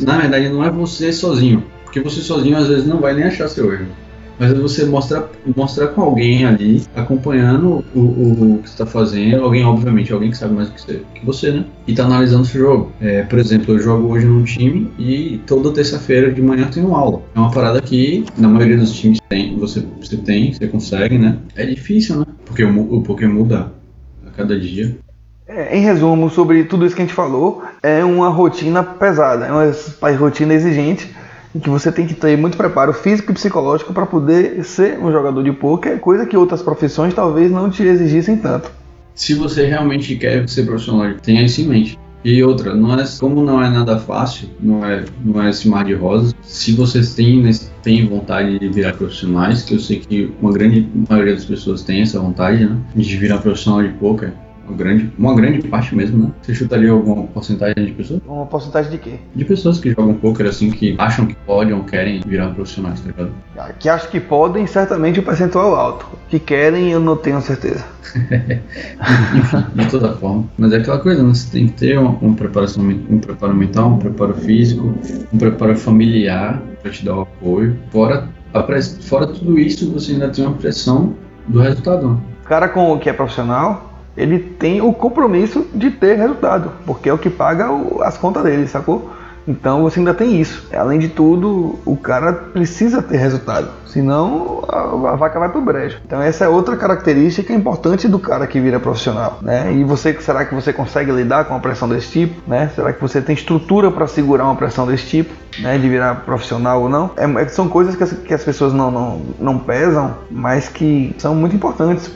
Na verdade, não é você sozinho, porque você sozinho às vezes não vai nem achar seu erro mas é você mostrar, mostrar com alguém ali, acompanhando o, o, o que você está fazendo, alguém, obviamente, alguém que sabe mais que você, que você né? E está analisando seu jogo. É, por exemplo, eu jogo hoje num time e toda terça-feira de manhã eu tenho aula. É uma parada que, na maioria dos times, tem, você, você tem, você consegue, né? É difícil, né? Porque o, Pokémon muda a cada dia. É, em resumo, sobre tudo isso que a gente falou, é uma rotina pesada, é uma rotina exigente que você tem que ter muito preparo físico e psicológico para poder ser um jogador de poker, coisa que outras profissões talvez não te exigissem tanto. Se você realmente quer ser profissional, tenha isso em mente. E outra, não é, como não é nada fácil, não é, não é esse mar de rosas, se vocês têm, têm vontade de virar profissionais, que eu sei que uma grande maioria das pessoas tem essa vontade, né, de virar profissional de poker, uma grande, uma grande parte mesmo, né? Você chutaria alguma porcentagem de pessoas? Uma porcentagem de quê? De pessoas que jogam poker assim, que acham que podem ou querem virar profissionais, tá ligado? Ah, que acham que podem, certamente o percentual alto. Que querem, eu não tenho certeza. Enfim, de toda forma. Mas é aquela coisa, né? Você tem que ter um, um, preparação, um preparo mental, um preparo físico, um preparo familiar para te dar o apoio. Fora, fora tudo isso, você ainda tem uma pressão do resultado. Né? O cara com o que é profissional, ele tem o compromisso de ter resultado, porque é o que paga as contas dele, sacou? Então você ainda tem isso. Além de tudo, o cara precisa ter resultado, senão a, vaca vai pro brejo. Então essa é outra característica importante do cara que vira profissional, né? E você, será que você consegue lidar com uma pressão desse tipo, né? Será que você tem estrutura para segurar uma pressão desse tipo, né? De virar profissional ou não? É, é são coisas que as, que as pessoas não, não, não pesam, mas que são muito importantes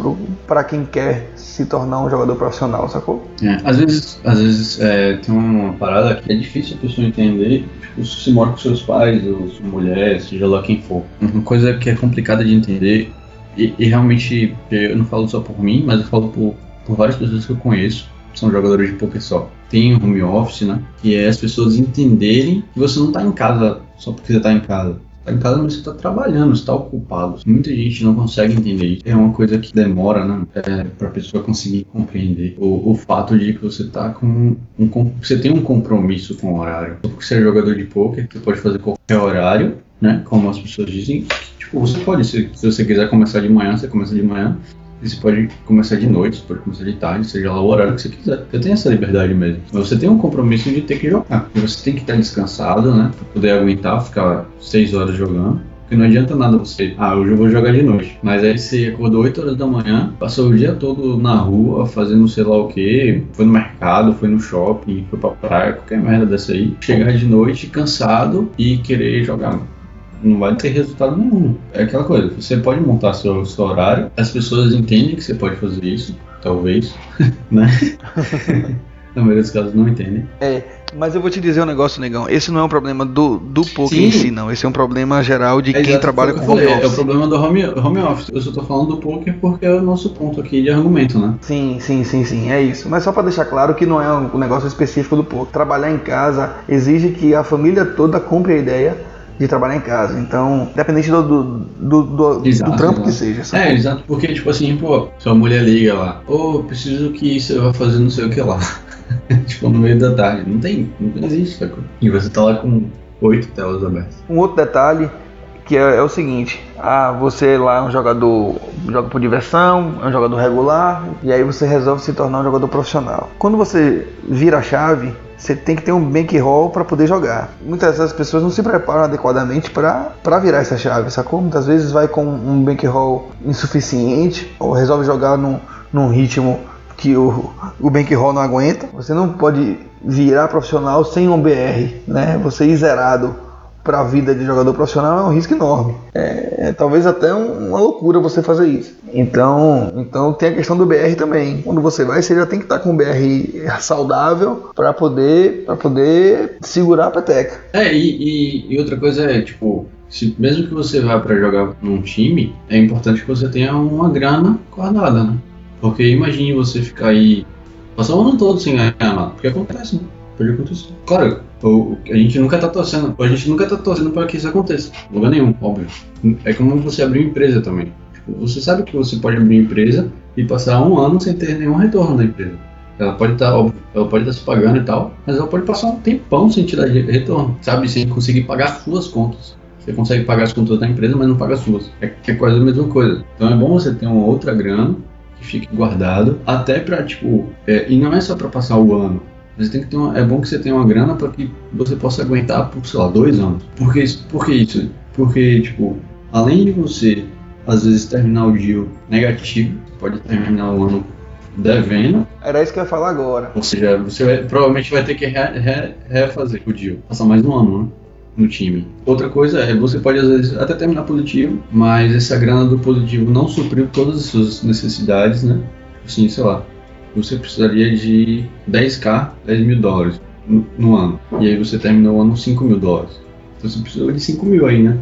para quem quer se tornar um jogador profissional, sacou? É, às vezes, às vezes é, tem uma parada que é difícil a pessoa entender, tipo, se mora com seus pais, ou sua mulher, seja lá quem for. Uma coisa que é complicada de entender, e, e realmente eu não falo só por mim, mas eu falo por, por várias pessoas que eu conheço, são jogadores de poker só. Tem home office, né? Que é as pessoas entenderem que você não está em casa só porque você está em casa Tá em casa, mas você está trabalhando, está ocupado. Muita gente não consegue entender isso. É uma coisa que demora, né? É, para a pessoa conseguir compreender o, o fato de que você tá com um, você tem um compromisso com o horário. Porque você é jogador de poker, você pode fazer qualquer horário, né? Como as pessoas dizem. Tipo, você pode, se, se você quiser começar de manhã, você começa de manhã. Você pode começar de noite, você pode começar de tarde, seja lá o horário que você quiser. Você tem essa liberdade mesmo. Mas você tem um compromisso de ter que jogar. E você tem que estar descansado, né? Pra poder aguentar, ficar seis horas jogando. Porque não adianta nada você, ah, hoje eu vou jogar de noite. Mas aí você acordou 8 horas da manhã, passou o dia todo na rua, fazendo sei lá o que, foi no mercado, foi no shopping, foi pra praia, qualquer merda dessa aí. Chegar de noite cansado e querer jogar não vai ter resultado nenhum. É aquela coisa, você pode montar seu, seu horário, as pessoas entendem que você pode fazer isso, talvez, né? Na maioria dos casos não entendem. É, mas eu vou te dizer um negócio, negão. Esse não é um problema do, do poker Sim. em si, não. Esse é um problema geral de é quem trabalha com home office. É o problema do home, home office. Eu só tô falando do poker porque é o nosso ponto aqui de argumento, né? Sim, sim, sim, sim. É isso. Mas só para deixar claro que não é um negócio específico do poker. Trabalhar em casa exige que a família toda compre a ideia de trabalhar em casa. Então, independente do, do, do, do, exato, do trampo exato. que seja. Sabe? É, exato, porque, tipo assim, pô, sua mulher liga lá, ô, oh, preciso que você vá fazer não sei o que lá. tipo, no meio da tarde. Não tem, não existe, sacou? E você tá lá com oito telas abertas. Um outro detalhe que é, é, o seguinte: ah, você lá é um jogador, joga por diversão, é um jogador regular, e aí você resolve se tornar um jogador profissional. Quando você vira a chave, você tem que ter um bankroll para poder jogar. Muitas vezes as pessoas não se preparam adequadamente para virar essa chave, sacou? Muitas vezes vai com um bankroll insuficiente ou resolve jogar num, num ritmo que o, o bankroll não aguenta. Você não pode virar profissional sem um BR, né? Você ir zerado para a vida de jogador profissional é um risco enorme. É, é talvez até um, uma loucura você fazer isso. Então, então tem a questão do BR também. Quando você vai, você já tem que estar com um BR saudável para poder para poder segurar a peteca. É, e, e, e outra coisa é, tipo, se, mesmo que você vá para jogar num time, é importante que você tenha uma grana guardada, né? Porque imagine você ficar aí passar o ano todo sem ganhar nada, porque acontece, né? Pode acontecer. Claro, a gente nunca tá torcendo, a gente nunca tá torcendo para que isso aconteça. Lugar nenhum, óbvio. É como você abrir uma empresa também. Tipo, você sabe que você pode abrir uma empresa e passar um ano sem ter nenhum retorno da empresa. Ela pode tá, estar tá se pagando e tal, mas ela pode passar um tempão sem te dar retorno, sabe? Sem conseguir pagar suas contas. Você consegue pagar as contas da empresa, mas não paga as suas. É, é quase a mesma coisa. Então é bom você ter uma outra grana que fique guardado, até para tipo, é, e não é só para passar o ano. Você tem que ter uma, é bom que você tenha uma grana para que você possa aguentar por, sei lá, dois anos. Por que, por que isso? Porque, tipo, além de você, às vezes, terminar o deal negativo, pode terminar o ano devendo. Era isso que eu ia falar agora. Ou seja, você vai, provavelmente vai ter que re, re, refazer o deal. Passar mais um ano, né? No time. Outra coisa é, você pode às vezes até terminar positivo, mas essa grana do positivo não supriu todas as suas necessidades, né? Assim, sei lá, você precisaria de 10k, 10 mil dólares no, no ano. E aí você terminou o ano com 5 mil dólares. Então você precisou de 5 mil aí, né?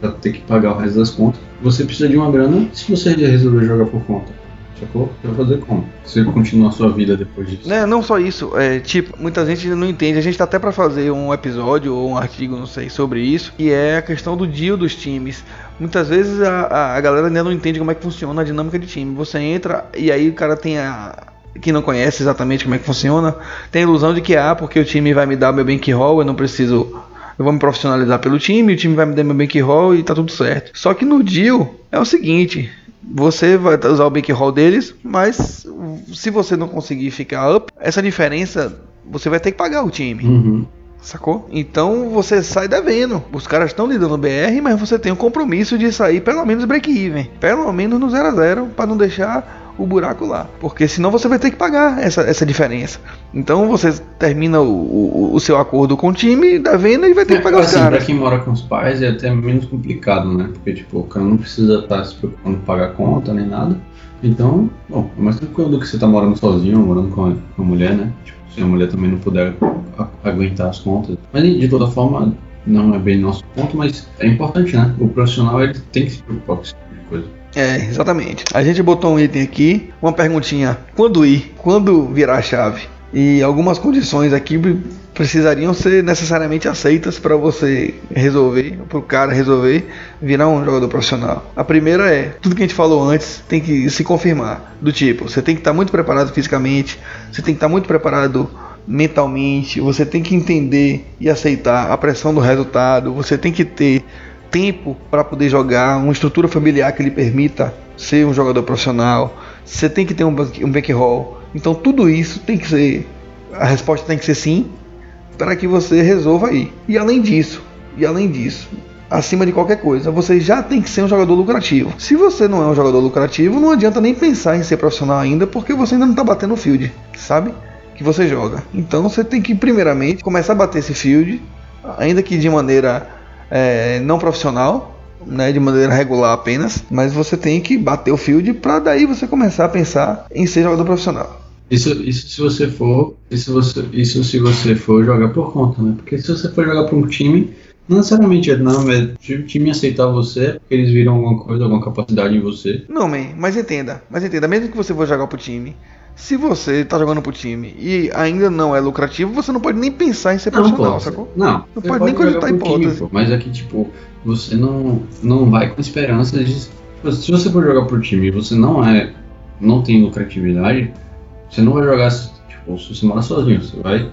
Pra ter que pagar o resto das contas. Você precisa de uma grana se você resolver jogar por conta. Sacou? Vai fazer como? Você continua a sua vida depois disso. Né, não só isso, é, tipo, muita gente não entende. A gente tá até para fazer um episódio ou um artigo, não sei, sobre isso, que é a questão do deal dos times. Muitas vezes a, a galera ainda não entende como é que funciona a dinâmica de time. Você entra e aí o cara tem a, que não conhece exatamente como é que funciona, tem a ilusão de que ah, porque o time vai me dar meu bankroll, eu não preciso eu vou me profissionalizar pelo time, o time vai me dar meu bankroll e tá tudo certo. Só que no deal é o seguinte, você vai usar o bankroll deles, mas se você não conseguir ficar up, essa diferença você vai ter que pagar o time. Uhum. Sacou? Então você sai devendo. Os caras estão lhe dando BR, mas você tem o compromisso de sair pelo menos break-even. Pelo menos no 0 a 0 para não deixar o buraco lá. Porque senão você vai ter que pagar essa, essa diferença. Então você termina o, o, o seu acordo com o time da venda e vai ter que pagar é, os assim, caras. Pra quem mora com os pais é até menos complicado, né? Porque tipo, o cara não precisa estar se preocupando com pagar conta nem nada. Então, bom, é mais tranquilo do que você tá morando sozinho morando com a, com a mulher, né? Tipo, se a mulher também não puder aguentar as contas. Mas de toda forma, não é bem nosso ponto, mas é importante, né? O profissional ele tem que se preocupar com esse tipo de coisa. É, exatamente. A gente botou um item aqui, uma perguntinha: quando ir? Quando virar a chave? E algumas condições aqui precisariam ser necessariamente aceitas para você resolver, para o cara resolver virar um jogador profissional. A primeira é, tudo que a gente falou antes tem que se confirmar, do tipo, você tem que estar muito preparado fisicamente, você tem que estar muito preparado mentalmente, você tem que entender e aceitar a pressão do resultado, você tem que ter tempo para poder jogar, uma estrutura familiar que lhe permita ser um jogador profissional, você tem que ter um, um bankroll. Então tudo isso tem que ser, a resposta tem que ser sim, para que você resolva aí. E além disso, e além disso, acima de qualquer coisa, você já tem que ser um jogador lucrativo. Se você não é um jogador lucrativo, não adianta nem pensar em ser profissional ainda, porque você ainda não está batendo o field, sabe? Que você joga. Então você tem que primeiramente começar a bater esse field, ainda que de maneira é, não profissional, né, de maneira regular apenas, mas você tem que bater o field para daí você começar a pensar em ser jogador profissional. Isso, isso se você for, isso, você, isso se você for jogar por conta, né? Porque se você for jogar para um time, não necessariamente é não, é o time aceitar você porque eles viram alguma coisa, alguma capacidade em você. Não, man, mas entenda, mas entenda, mesmo que você for jogar pro time, se você tá jogando pro time e ainda não é lucrativo, você não pode nem pensar em ser profissional, pô, sacou? Não, Não pode nem cogitar time, hipótese. pô, mas aqui, tipo, você não, não vai com esperança de. Se você for jogar pro time e você não é. não tem lucratividade, você não vai jogar, tipo, se você mora sozinho, você vai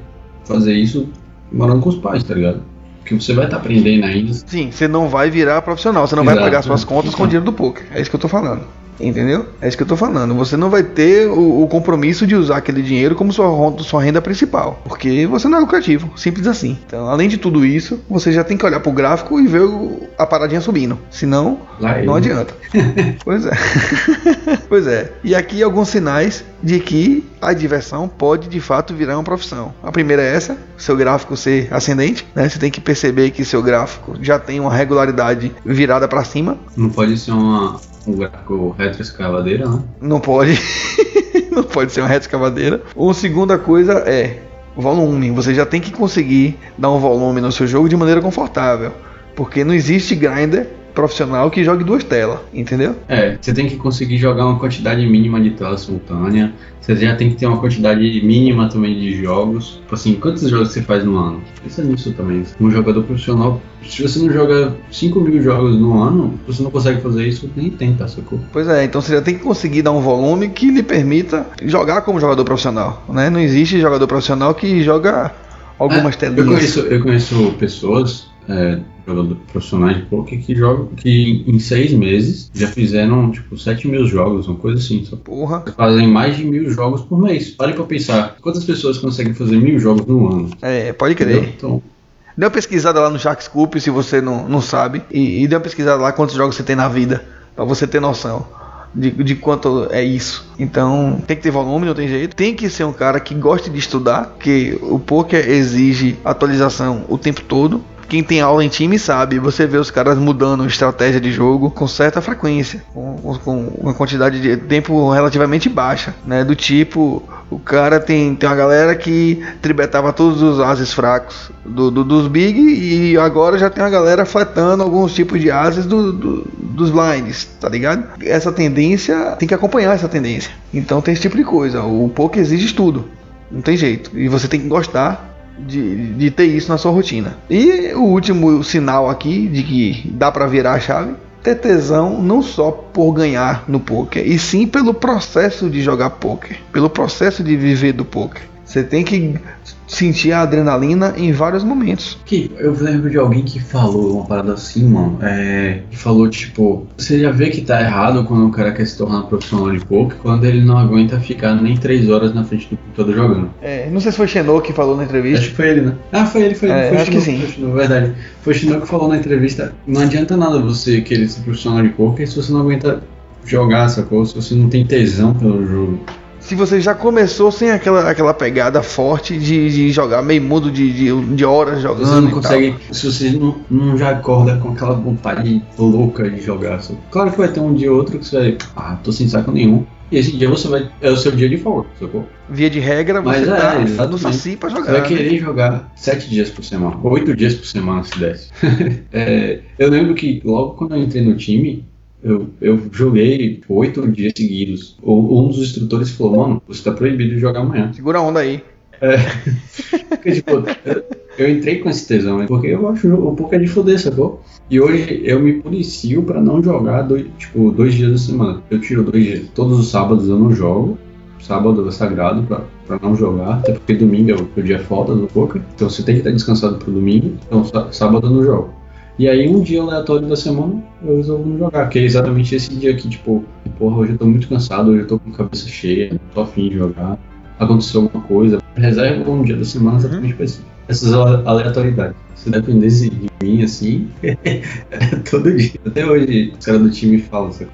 fazer isso morando com os pais, tá ligado? Porque você vai estar aprendendo ainda. Sim, você não vai virar profissional, você não vai Exato, pagar suas é. contas com Então. o dinheiro do poker. É isso que eu tô falando. Entendeu? É isso que eu tô falando. Você não vai ter o, o compromisso de usar aquele dinheiro como sua, sua renda principal. Porque você não é lucrativo. Simples assim. Então, além de tudo isso, você já tem que olhar pro gráfico e ver o- a paradinha subindo. Senão, Lá não adianta. pois é. pois é. E aqui alguns sinais de que a diversão pode de fato virar uma profissão. A primeira é essa, seu gráfico ser ascendente, né? Você tem que perceber que seu gráfico já tem uma regularidade virada para cima. Não pode ser uma, um gráfico retroescavadeira, né? Não pode. não pode ser uma reta escavadeira. Uma segunda coisa é volume. Você já tem que conseguir dar um volume no seu jogo de maneira confortável. Porque não existe grinder profissional que jogue duas telas, entendeu? É, você tem que conseguir jogar uma quantidade mínima de tela simultânea. Você já tem que ter uma quantidade mínima também de jogos. Tipo assim, quantos jogos você faz no ano? Pensa nisso também. Um jogador profissional, se você não joga 5 mil jogos no ano, você não consegue fazer isso, nem tenta, sacou? Pois é, então você já tem que conseguir dar um volume que lhe permita jogar como jogador profissional, né? Não existe jogador profissional que joga algumas É, telinhas. Eu conheço, eu conheço pessoas, é, jogadores profissionais de poker, que jogam, que em seis meses já fizeram tipo 7 mil jogos, uma coisa assim. Só Porra. fazem mais de mil jogos por mês. Pare pra pensar, quantas pessoas conseguem fazer mil jogos no ano? É, pode Entendeu? crer. Então, Dê uma pesquisada lá no Shark Scoop se você não, não sabe. E, e dê uma pesquisada lá quantos jogos você tem na vida. Pra você ter noção de, de quanto é isso. Então tem que ter volume, não tem jeito. Tem que ser um cara que goste de estudar. Que o poker exige atualização o tempo todo. Quem tem aula em time sabe, você vê os caras mudando estratégia de jogo com certa frequência, com, com uma quantidade de tempo relativamente baixa, né? Do tipo, O cara tem, tem uma galera que tribetava todos os ases fracos do, do, dos big e agora já tem uma galera fletando alguns tipos de ases do, do, dos blinds, tá ligado? Essa tendência tem que acompanhar essa tendência. Então tem esse tipo de coisa. O poker exige estudo, não tem jeito. E você tem que gostar de, de ter isso na sua rotina. E o último sinal aqui de que dá para virar a chave ter tesão não só por ganhar no poker, e sim pelo processo de jogar poker, pelo processo de viver do poker. Você tem que sentir a adrenalina em vários momentos. Que eu lembro de alguém que falou uma parada assim, mano. É, que falou tipo, você já vê que tá errado quando o cara quer se tornar profissional de poker, quando ele não aguenta ficar nem três horas na frente do computador jogando. É, não sei se foi Xenô que falou na entrevista. Acho que foi ele, né? Ah, foi ele, foi ele. É, foi acho Xenô, que sim. Foi Xenô, verdade. Foi Xenô que falou na entrevista. Não adianta nada você querer ser profissional de poker se você não aguenta jogar, sacou? Se você não tem tesão pelo jogo. Se você já começou sem aquela, aquela pegada forte de, de jogar meio mundo de, de, de horas jogando. Você não consegue. Se você não, não já acorda com aquela vontade louca de jogar. Claro que vai ter um dia ou outro que você vai. Ah, tô sem saco nenhum. E esse dia você vai. É o seu dia de folga, sacou? tal. Via de regra, Mas você é, tá no saci pra jogar. Você vai né? querer jogar sete dias por semana, oito dias por semana se desse. É, eu lembro que logo quando eu entrei no time, eu, eu joguei oito dias seguidos. O- Um dos instrutores falou, mano, você tá proibido de jogar amanhã. Segura a onda aí. Porque, tipo, eu, eu entrei com esse tesão, né? Porque eu acho o poker de foder, sacou? E hoje eu me policio pra não jogar dois, tipo, dois dias da semana. Eu tiro dois dias. Todos os sábados eu não jogo. Sábado é sagrado pra, pra não jogar, até porque domingo é o, o dia foda do poker. Então você tem que estar descansado pro domingo. Então sá- sábado eu não jogo. E aí um dia aleatório da semana eu resolvo não jogar, que é exatamente esse dia que, tipo, porra, hoje eu tô muito cansado, hoje eu tô com a cabeça cheia, não tô afim de jogar. Aconteceu alguma coisa. Reserva um dia da semana exatamente pra isso. Essas ale- aleatoriedades. Se dependesse de mim, assim, era todo dia. Até hoje os caras do time falam, sabe?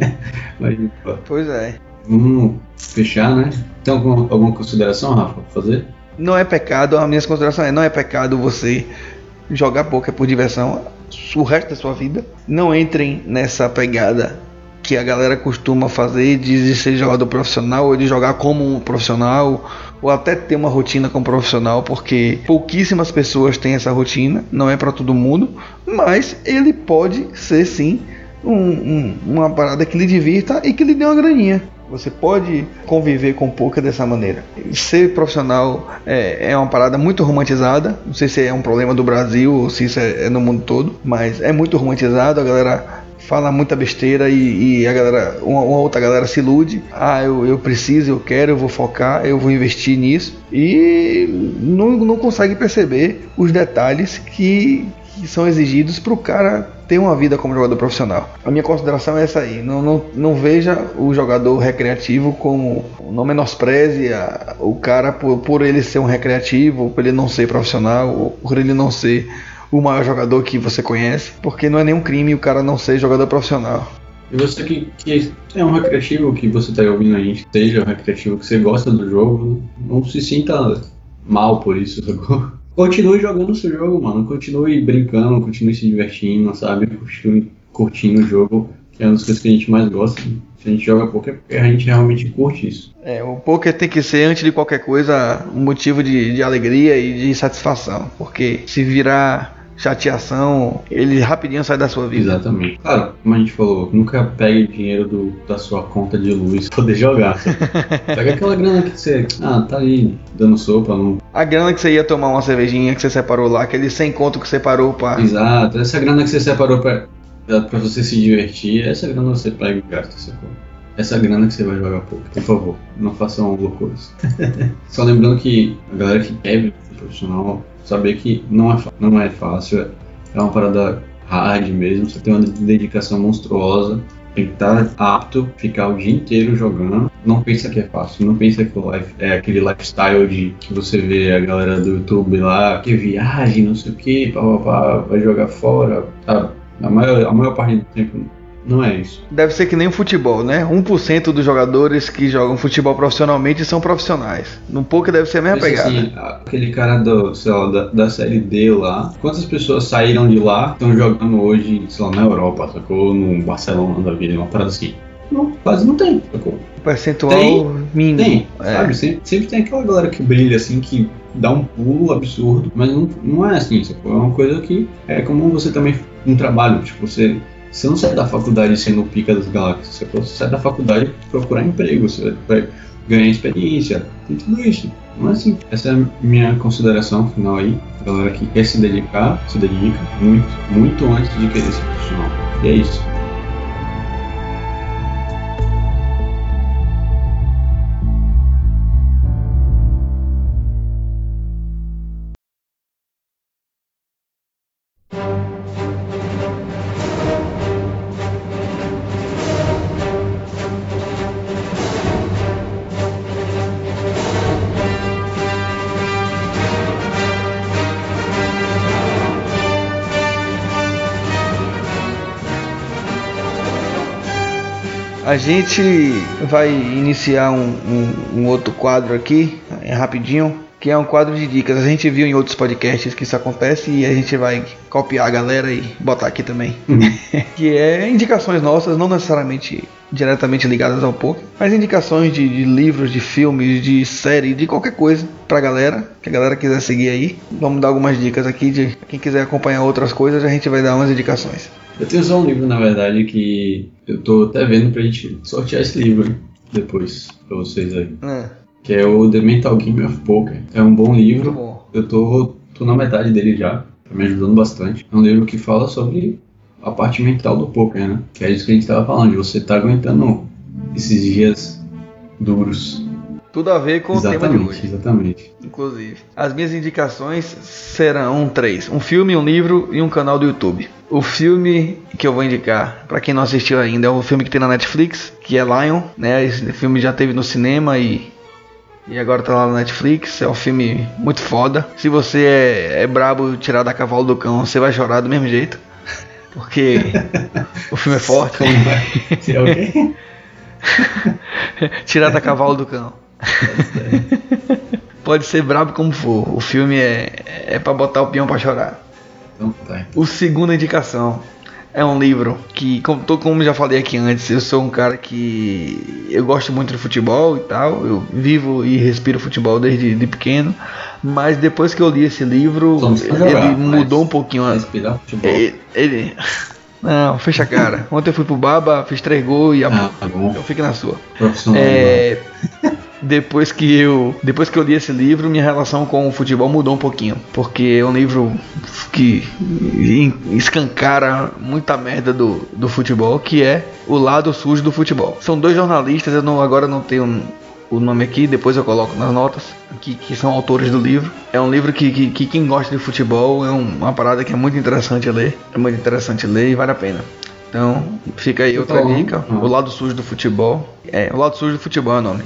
Mas, pô, Pois é. vamos fechar, né? Tem alguma, alguma consideração, Rafa, pra fazer? Não é pecado, a minha consideração é, não é pecado você jogar poker por diversão o resto da sua vida. Não entrem nessa pegada que a galera costuma fazer de ser jogador profissional ou de jogar como um profissional ou até ter uma rotina como profissional, porque pouquíssimas pessoas têm essa rotina, não é para todo mundo, mas ele pode ser sim um- um- uma parada que lhe divirta e que lhe dê uma graninha. Você pode conviver com poker dessa maneira. Ser profissional é, é uma parada muito romantizada. Não sei se é um problema do Brasil ou se isso é, é no mundo todo, mas é muito romantizado. A galera fala muita besteira e, e a galera, uma, uma outra galera se ilude. Ah, eu, eu preciso, eu quero, eu vou focar, eu vou investir nisso e não, não consegue perceber os detalhes que, que são exigidos para o cara ter uma vida como jogador profissional. A minha consideração é essa aí. Não, não, não veja o jogador recreativo como. Não menospreze a- o cara por, por ele ser um recreativo, por ele não ser profissional, por ele não ser o maior jogador que você conhece, porque não é nenhum crime o cara não ser jogador profissional. E você que, que é um recreativo, que você tá ouvindo a gente, seja um recreativo, que você gosta do jogo, não se sinta mal por isso, sacou? Continue jogando o seu jogo, mano. Continue brincando, continue se divertindo, sabe? Continue curtindo o jogo, que é uma das coisas que a gente mais gosta. Se a gente joga poker, porque a gente realmente curte isso. É, o poker tem que ser, antes de qualquer coisa, um motivo de, de alegria e de satisfação, porque se virar chateação, ele rapidinho sai da sua vida. Exatamente. Claro, como a gente falou, nunca pegue dinheiro do, da sua conta de luz pra poder jogar. Pega aquela grana que você. Ah, tá aí dando sopa, não A grana que você ia tomar uma cervejinha que você separou lá, aquele 100 conto que você separou pra. Exato, essa grana que você separou pra, pra você se divertir, essa grana você pega e gasta, sacou? Essa grana que você vai jogar pouco, por favor, não façam loucuras. Só lembrando que a galera que quer pro profissional, saber que não é, não é fácil, é- é uma parada hard mesmo, você tem uma dedicação monstruosa, tem que estar apto, ficar o dia inteiro jogando. Não pensa que é fácil, não pensa que é aquele lifestyle de que você vê a galera do YouTube lá, que viagem, não sei o que, vai jogar fora, tá? A maior, a maior parte do tempo não é isso. Deve ser que nem o futebol, né? 1% dos jogadores que jogam futebol profissionalmente são profissionais. No poker deve ser a mesma Pensa pegada. assim, aquele cara do, sei lá, da, da série D lá, quantas pessoas saíram de lá estão jogando hoje, sei lá, na Europa, sacou? No Barcelona da vida, uma parada assim. não, quase não tem. Sacou? Percentual Tem, mínimo. Tem, É. sabe? Sempre, sempre tem aquela galera que brilha assim, que dá um pulo absurdo, mas não, não é assim, sacou? É uma coisa que é como você também um trabalho, tipo, você. Você não sai da faculdade sendo o pica das galáxias, você sai da faculdade procurar emprego, você vai ganhar experiência, tem tudo isso. Não é assim. Essa é a minha consideração final aí. Galera que quer se dedicar, se dedica muito, muito antes de querer ser profissional. E é isso. A gente vai iniciar um, um- um outro quadro aqui, é rapidinho, que é um quadro de dicas. A gente viu em outros podcasts que isso acontece e a gente vai copiar a galera e botar aqui também. que é indicações nossas, não necessariamente diretamente ligadas ao poker, mas indicações de, de livros, de filmes, de série, de qualquer coisa pra galera, que a galera quiser seguir aí. Vamos dar algumas dicas aqui de quem quiser acompanhar outras coisas, a gente vai dar umas indicações. Eu tenho só um livro, na verdade, que eu tô até vendo pra gente sortear esse livro depois pra vocês aí. É, Que é o The Mental Game of Poker. É um bom livro. bom. Eu tô, tô na metade dele já. Tá me ajudando bastante. É um livro que fala sobre a parte mental do poker, né? Que é isso que a gente tava falando, de você tá aguentando esses dias duros. Tudo a ver com o tema de exatamente, hoje. exatamente. inclusive. As minhas indicações serão três: um filme, um livro e um canal do YouTube. O filme que eu vou indicar, pra quem não assistiu ainda, é o filme que tem na Netflix, que é Lion, né? Esse filme já teve no cinema e e agora tá lá na Netflix. É um filme muito foda. Se você é, é brabo tirar da cavalo do cão, você vai chorar do mesmo jeito. Porque o filme é forte. Tirar o quê? Tirar da cavalo do cão. Pode ser brabo como for. O filme é, é pra botar o peão pra chorar. Então tá. O segunda indicação é um livro que, como, como já falei aqui antes, eu sou um cara que eu gosto muito de futebol e tal. Eu vivo e respiro futebol desde de pequeno. Mas depois que eu li esse livro, ele jogar, mudou um pouquinho a, Respirar futebol. ele, ele- Não, fecha a cara. Ontem eu fui pro Baba, fiz três gols e a... Ah, tá eu fico na sua. Profissional. É, depois que eu depois que eu li esse livro, minha relação com o futebol mudou um pouquinho, porque é um livro que escancara muita merda do, do futebol, que é o lado sujo do futebol. São dois jornalistas, eu não, agora não tenho o nome aqui, depois eu coloco nas notas, que, que são autores do livro. É um livro que, que, que quem gosta de futebol é um- uma parada que é muito interessante ler, é muito interessante ler e vale a pena. Então, fica aí outra Bom. dica, o lado sujo do futebol. É, o lado sujo do futebol é o nome.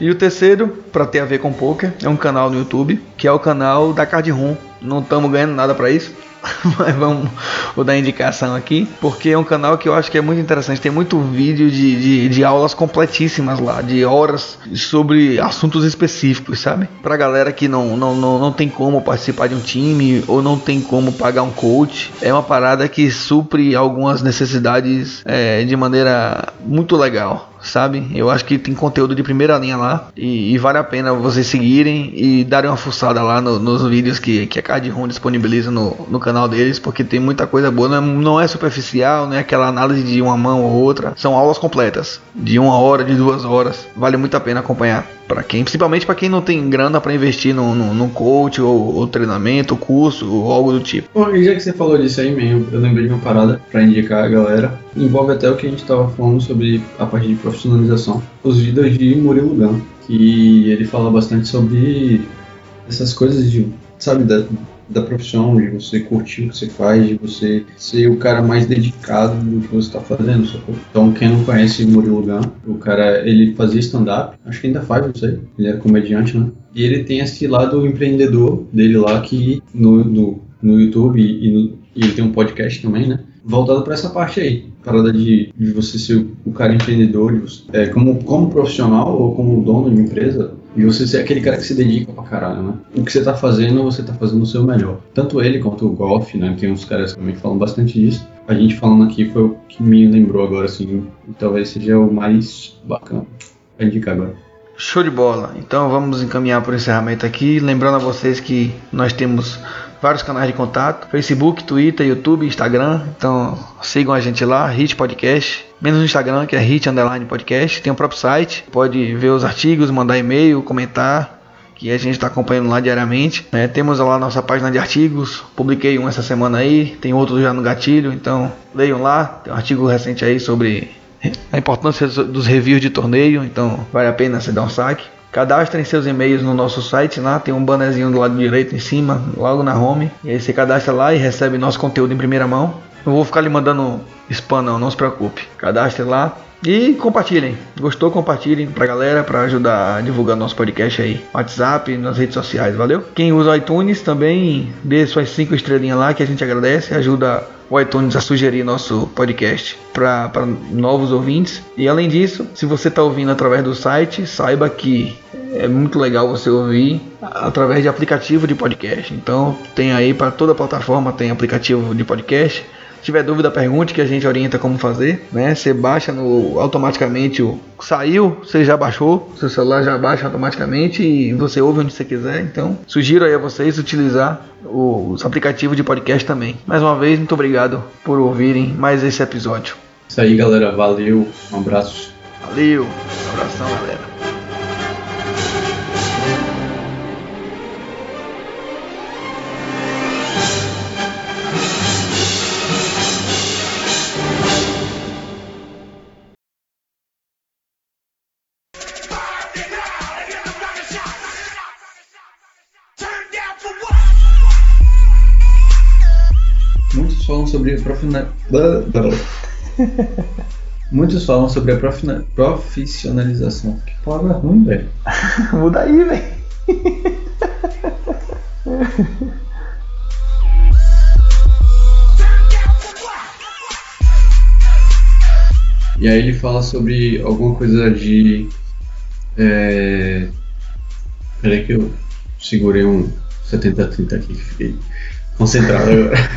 E o terceiro, pra ter a ver com poker, é um canal no YouTube, que é o canal da Card Room. Não estamos ganhando nada pra isso, mas vamos vou dar indicação aqui, porque é um canal que eu acho que é muito interessante. Tem muito vídeo de, de, de aulas completíssimas lá, de horas sobre assuntos específicos, sabe? Pra galera que não, não, não, não tem como participar de um time ou não tem como pagar um coach, é uma parada que supre algumas necessidades é, de maneira muito legal sabe? Eu acho que tem conteúdo de primeira linha lá e, e vale a pena vocês seguirem e darem uma fuçada lá no- nos vídeos que, que a Card Room disponibiliza no, no canal deles, porque tem muita coisa boa, não é, não é superficial, não é aquela análise de uma mão ou outra, são aulas completas, de uma hora, de duas horas, vale muito a pena acompanhar. Para quem, principalmente para quem não tem grana para investir no, no, coach ou, ou treinamento, curso ou algo do tipo. Bom, e já que você falou disso aí mesmo, eu lembrei de uma parada pra indicar a galera. Envolve até o que a gente tava falando sobre a parte de profissionalização. Os vídeos de Murilo Gun, que ele fala bastante sobre essas coisas de, sabe, da, da profissão, de você curtir o que você faz, de você ser o cara mais dedicado do que você tá fazendo, sacou? Então, quem não conhece Murilo Gun, o cara, ele fazia stand-up, acho que ainda faz, não sei, ele era comediante, né? E ele tem esse lado empreendedor dele lá que no, no, no YouTube e, no- e ele tem um podcast também, né? Voltado para essa parte aí, parada de, de você ser o, o cara empreendedor, de é, como, como profissional ou como dono de empresa, e você ser aquele cara que se dedica pra caralho, né? O que você tá fazendo, você tá fazendo o seu melhor. Tanto ele quanto o Golf, né? Tem uns caras também que falam bastante disso. a gente falando aqui foi o que me lembrou agora, assim, talvez seja o mais bacana pra indicar agora. Show de bola. Então vamos encaminhar para o encerramento aqui. Lembrando a vocês que nós temos vários canais de contato: Facebook, Twitter, YouTube, Instagram. Então sigam a gente lá, Hit Podcast. Menos no Instagram, que é Hit Underline Podcast. Tem o próprio site, pode ver os artigos, mandar e-mail, comentar. Que a gente está acompanhando lá diariamente. Né? Temos lá nossa página de artigos. Publiquei um essa semana aí. Tem outro já no gatilho. Então leiam lá. Tem um artigo recente aí sobre a importância dos reviews de torneio. Então vale a pena você dar um saque. Cadastrem seus e-mails no nosso site lá, tem um bannerzinho do lado direito em cima, logo na home. E aí você cadastra lá e recebe nosso conteúdo em primeira mão. Não vou ficar lhe mandando spam não, não se preocupe. Cadastre lá e compartilhem. Gostou? Compartilhem pra galera para ajudar a divulgar nosso podcast aí. WhatsApp, nas redes sociais, valeu? Quem usa iTunes também dê suas 5 estrelinhas lá que a gente agradece, ajuda o iTunes a sugerir nosso podcast para novos ouvintes. E além disso, se você está ouvindo através do site, saiba que é muito legal você ouvir através de aplicativo de podcast. Então tem aí para toda plataforma tem aplicativo de podcast. Se tiver dúvida, pergunte que a gente orienta como fazer, né? Você baixa no automaticamente o saiu, você já baixou, seu celular já baixa automaticamente e você ouve onde você quiser. Então, sugiro aí a vocês utilizar os aplicativos de podcast também. Mais uma vez, muito obrigado por ouvirem mais esse episódio. Isso aí, galera. Valeu. Um abraço. Valeu. Um abração, galera. Muitos falam sobre a profissionalização. Que palavra ruim, velho. Muda aí, velho. E aí ele fala sobre alguma coisa de. É... Peraí que eu segurei um 70-30 aqui que fiquei concentrado agora.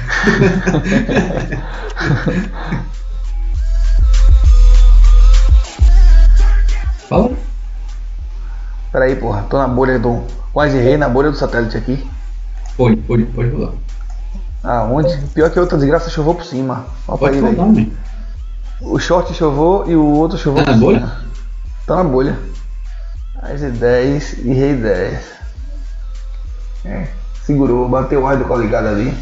Fala. Peraí, porra, tô na bolha do. Quase errei na bolha do satélite aqui. Pode, pode, pode rolar. Ah, onde? Pior que outra desgraça chovou por cima. Olha pra Pode aí, velho. man. O short chovou e o outro chovou Tá por na bolha? cima. Tá na bolha. As 10 e rei 10. É, segurou, bateu o ar do coligado ali.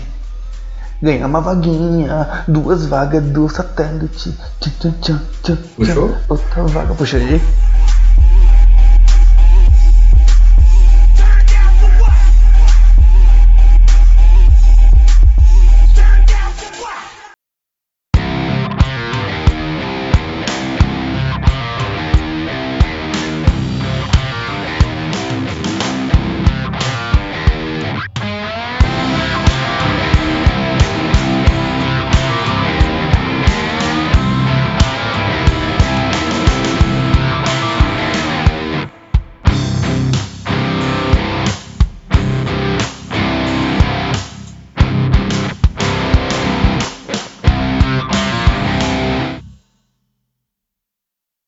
Ganhar uma vaguinha, duas vagas do satélite. Tchan, tchan, tchan, Puxou? Outra vaga, puxa aí.